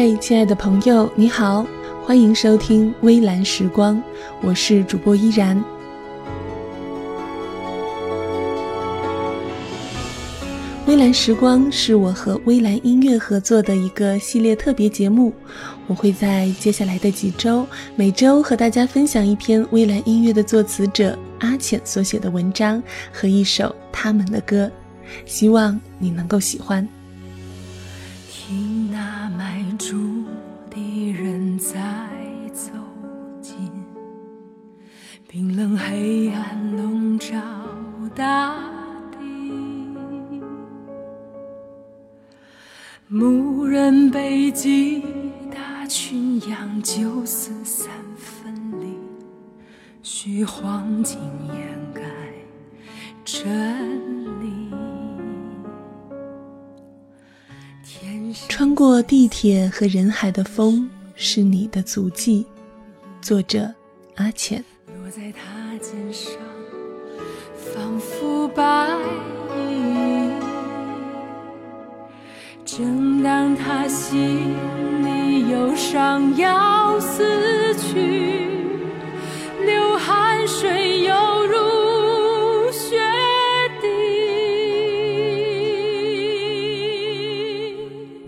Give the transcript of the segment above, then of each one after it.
嗨，亲爱的朋友，你好，欢迎收听微蓝时光，我是主播依然。微蓝时光是我和微蓝音乐合作的一个系列特别节目，我会在接下来的几周，每周和大家分享一篇微蓝音乐的作词者阿浅所写的文章和一首他们的歌，希望你能够喜欢。听那迈出的人在走近，冰冷黑暗笼罩大地，牧人背脊大群羊就此三分离，虚晃竟掩盖真。过地铁和人海的风是你的足迹，作者阿浅。落在他肩上，仿佛白衣。正当他心里忧伤要死去，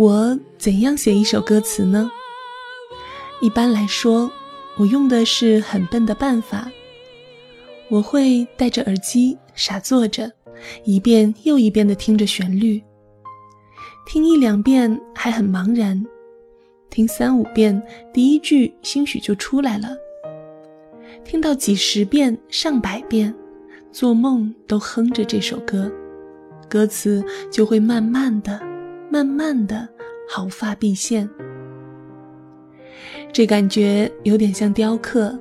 我怎样写一首歌词呢？一般来说，我用的是很笨的办法。我会戴着耳机傻坐着，一遍又一遍地听着旋律，听一两遍还很茫然，听三五遍第一句兴许就出来了，听到几十遍上百遍，做梦都哼着这首歌，歌词就会慢慢的、慢慢的毫发毕现。这感觉有点像雕刻。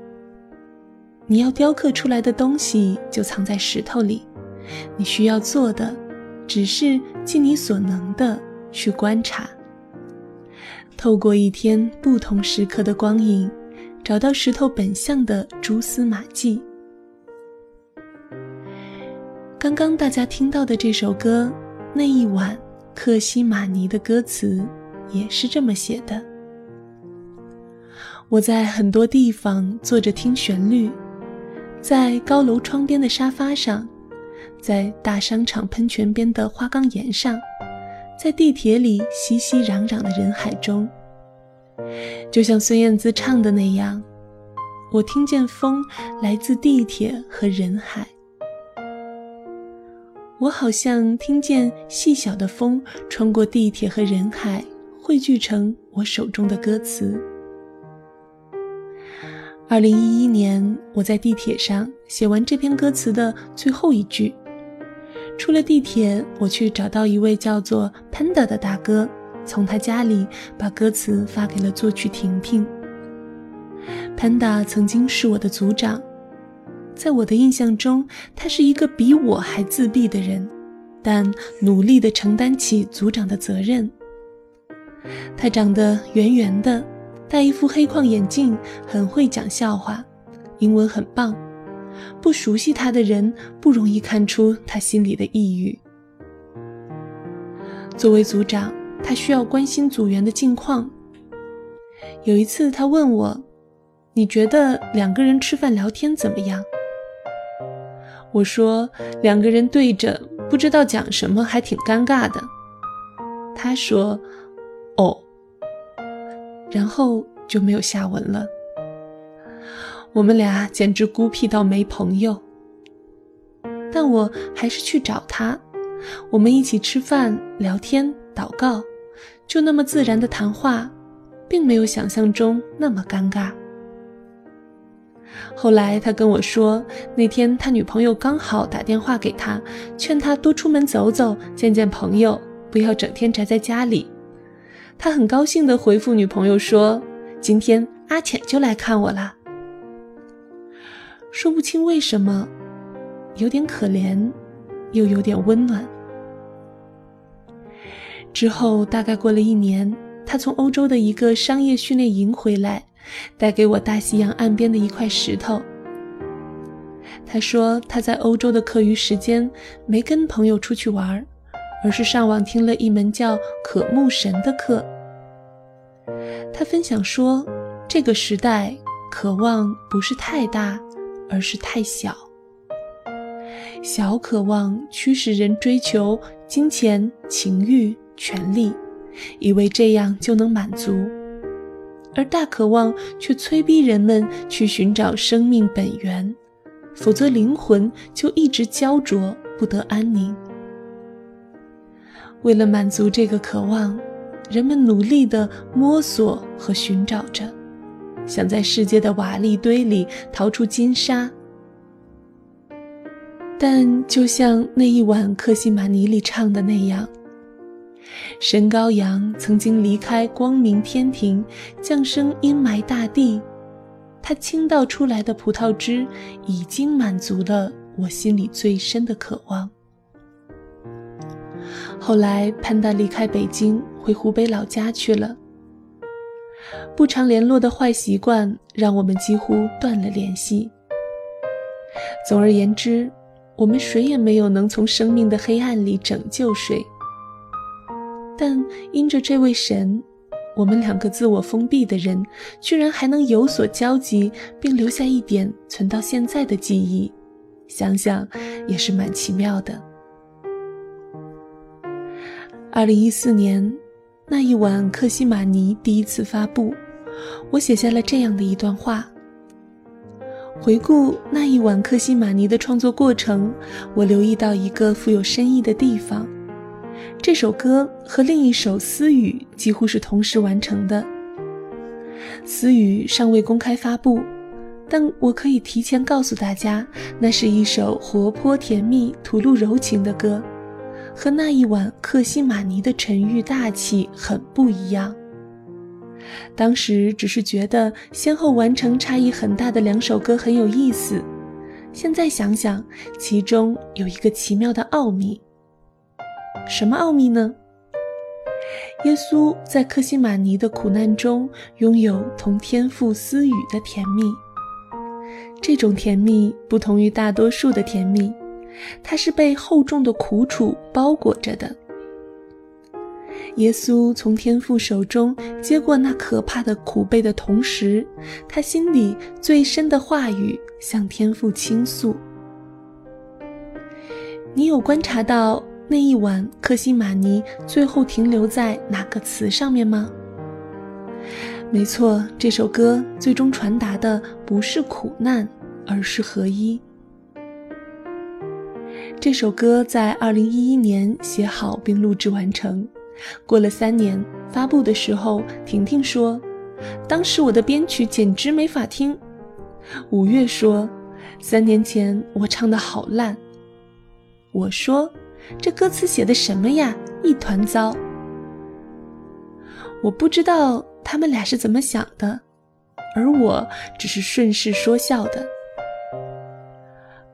你要雕刻出来的东西就藏在石头里，你需要做的只是尽你所能的去观察，透过一天不同时刻的光影，找到石头本相的蛛丝马迹。刚刚大家听到的这首歌《那一晚克西玛尼》的歌词也是这么写的。我在很多地方坐着听旋律，在高楼窗边的沙发上，在大商场喷泉边的花岗岩上，在地铁里熙熙攘攘的人海中，就像孙燕姿唱的那样，我听见风来自地铁和人海。我好像听见细小的风穿过地铁和人海，汇聚成我手中的歌词。二零一一年，我在地铁上写完这篇歌词的最后一句。出了地铁，我去找到一位叫做 Panda 的大哥，从他家里把歌词发给了作曲婷婷。Panda 曾经是我的组长，在我的印象中，他是一个比我还自闭的人，但努力地承担起组长的责任。他长得圆圆的。戴一副黑框眼镜，很会讲笑话，英文很棒。不熟悉他的人不容易看出他心里的抑郁。作为组长，他需要关心组员的近况。有一次，他问我：“你觉得两个人吃饭聊天怎么样？”我说：“两个人对着不知道讲什么，还挺尴尬的。”他说：“哦。”然后就没有下文了。我们俩简直孤僻到没朋友。但我还是去找他，我们一起吃饭、聊天、祷告，就那么自然的谈话，并没有想象中那么尴尬。后来他跟我说，那天他女朋友刚好打电话给他，劝他多出门走走，见见朋友，不要整天宅在家里。他很高兴地回复女朋友说：“今天阿浅就来看我了。”说不清为什么，有点可怜，又有点温暖。之后大概过了一年，他从欧洲的一个商业训练营回来，带给我大西洋岸边的一块石头。他说他在欧洲的课余时间没跟朋友出去玩而是上网听了一门叫“渴慕神”的课。他分享说，这个时代渴望不是太大，而是太小。小渴望驱使人追求金钱、情欲、权力，以为这样就能满足；而大渴望却催逼人们去寻找生命本源，否则灵魂就一直焦灼，不得安宁。为了满足这个渴望，人们努力地摸索和寻找着，想在世界的瓦砾堆里淘出金沙。但就像那一晚克西玛尼里唱的那样，神羔羊曾经离开光明天庭，降生阴霾大地，它倾倒出来的葡萄汁已经满足了我心里最深的渴望。后来潘达离开北京，回湖北老家去了。不常联络的坏习惯让我们几乎断了联系。总而言之。我们谁也没有能从生命的黑暗里拯救谁，但因着这位神，我们两个自我封闭的人，居然还能有所交集，并留下一点存到现在的记忆，想想也是蛮奇妙的。二零一四年那一晚，克西玛尼第一次发布，我写下了这样的一段话。回顾那一晚克西玛尼的创作过程，我留意到一个富有深意的地方。这首歌和另一首《私语》几乎是同时完成的。《私语》尚未公开发布，但我可以提前告诉大家，那是一首活泼甜蜜、吐露柔情的歌，和那一晚克西玛尼的沉郁大气很不一样。当时只是觉得先后完成差异很大的两首歌很有意思，现在想想，其中有一个奇妙的奥秘。什么奥秘呢？耶稣在克西玛尼的苦难中拥有同天父私语的甜蜜，这种甜蜜不同于大多数的甜蜜，它是被厚重的苦楚包裹着的。耶稣从天父手中接过那可怕的苦悲的同时，他心里最深的话语向天父倾诉。你有观察到那一晚克西玛尼最后停留在哪个词上面吗？没错，这首歌最终传达的不是苦难，而是合一。这首歌在二零一一年写好并录制完成。过了三年，发布的时候，婷婷说：“当时我的编曲简直没法听。”五月说：“三年前我唱的好烂。”我说：“这歌词写的什么呀，一团糟。”我不知道他们俩是怎么想的，而我只是顺势说笑的，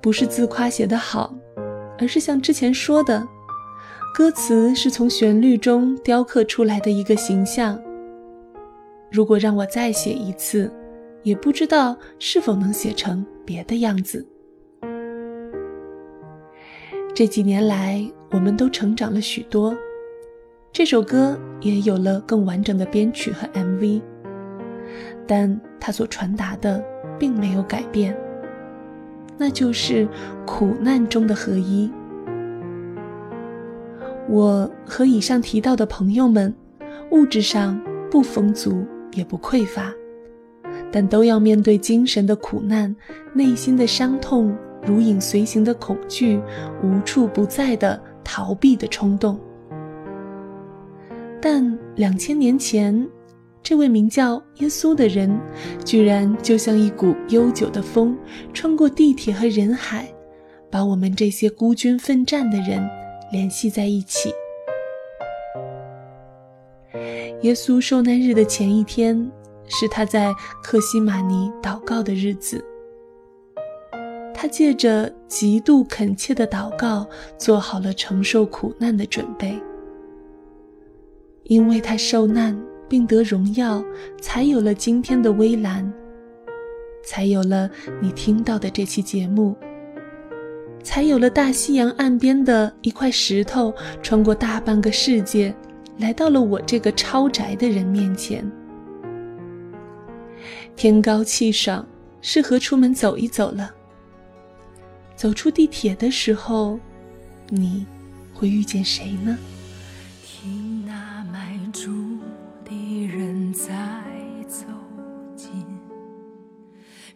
不是自夸写得好，而是像之前说的。歌词是从旋律中雕刻出来的一个形象。如果让我再写一次，也不知道是否能写成别的样子。这几年来，我们都成长了许多，这首歌也有了更完整的编曲和 MV，但它所传达的并没有改变，那就是苦难中的合一。我和以上提到的朋友们，物质上不丰足也不匮乏，但都要面对精神的苦难、内心的伤痛、如影随形的恐惧、无处不在的逃避的冲动。但两千年前，这位名叫耶稣的人，居然就像一股悠久的风，穿过地铁和人海，把我们这些孤军奋战的人。联系在一起。耶稣受难日的前一天，是他在克西玛尼祷告的日子。他借着极度恳切的祷告，做好了承受苦难的准备。因为他受难并得荣耀，才有了今天的微蓝，才有了你听到的这期节目。才有了大西洋岸边的一块石头，穿过大半个世界，来到了我这个超宅的人面前。天高气爽，适合出门走一走了。走出地铁的时候，你会遇见谁呢？听那迈出的人在走近，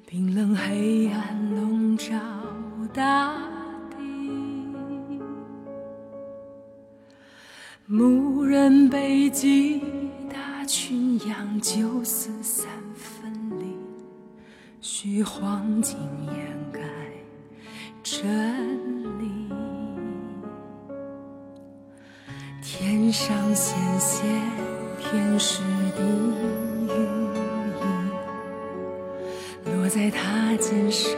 冰冷黑暗笼罩大地，牧人背脊，大群羊九死三分离，虚晃竟掩盖。真理，天上显现天使的羽翼，落在他肩上，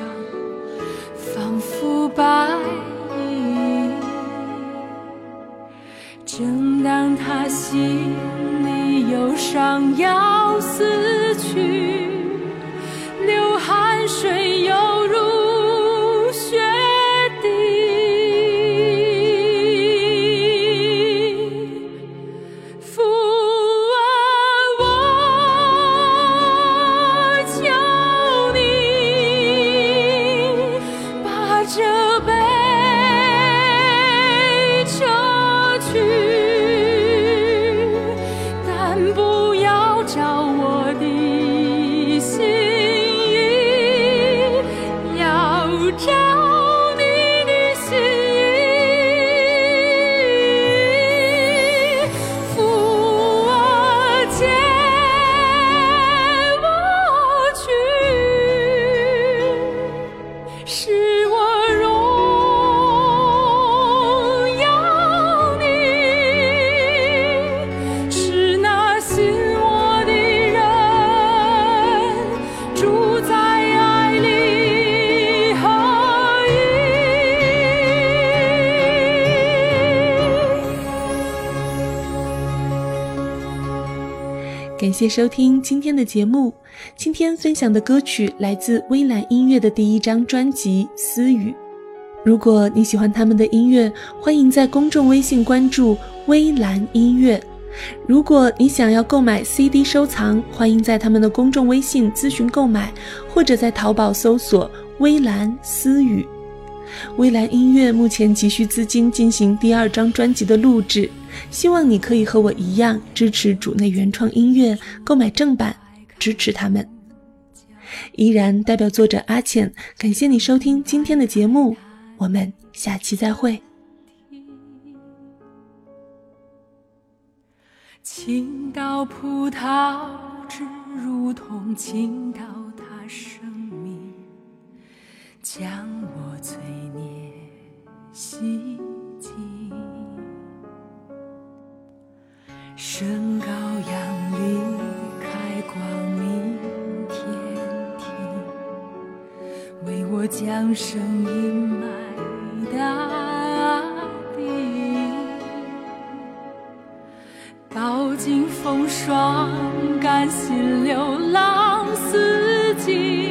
感谢收听今天的节目。今天分享的歌曲来自微蓝音乐的第一张专辑《私语》。如果你喜欢他们的音乐，欢迎在公众微信关注微蓝音乐。如果你想要购买 CD 收藏，欢迎在他们的公众微信咨询购买，或者在淘宝搜索“微蓝私语”。微蓝音乐目前急需资金进行第二张专辑的录制。希望你可以和我一样支持主内原创音乐，购买正版，支持他们。依然代表作者阿浅，感谢你收听今天的节目，我们下期再会。青岛葡萄汁如同青岛他生命，将我罪孽洗净。身高扬离开光明天庭，为我将声音埋大地。饱经风霜，甘心流浪四季。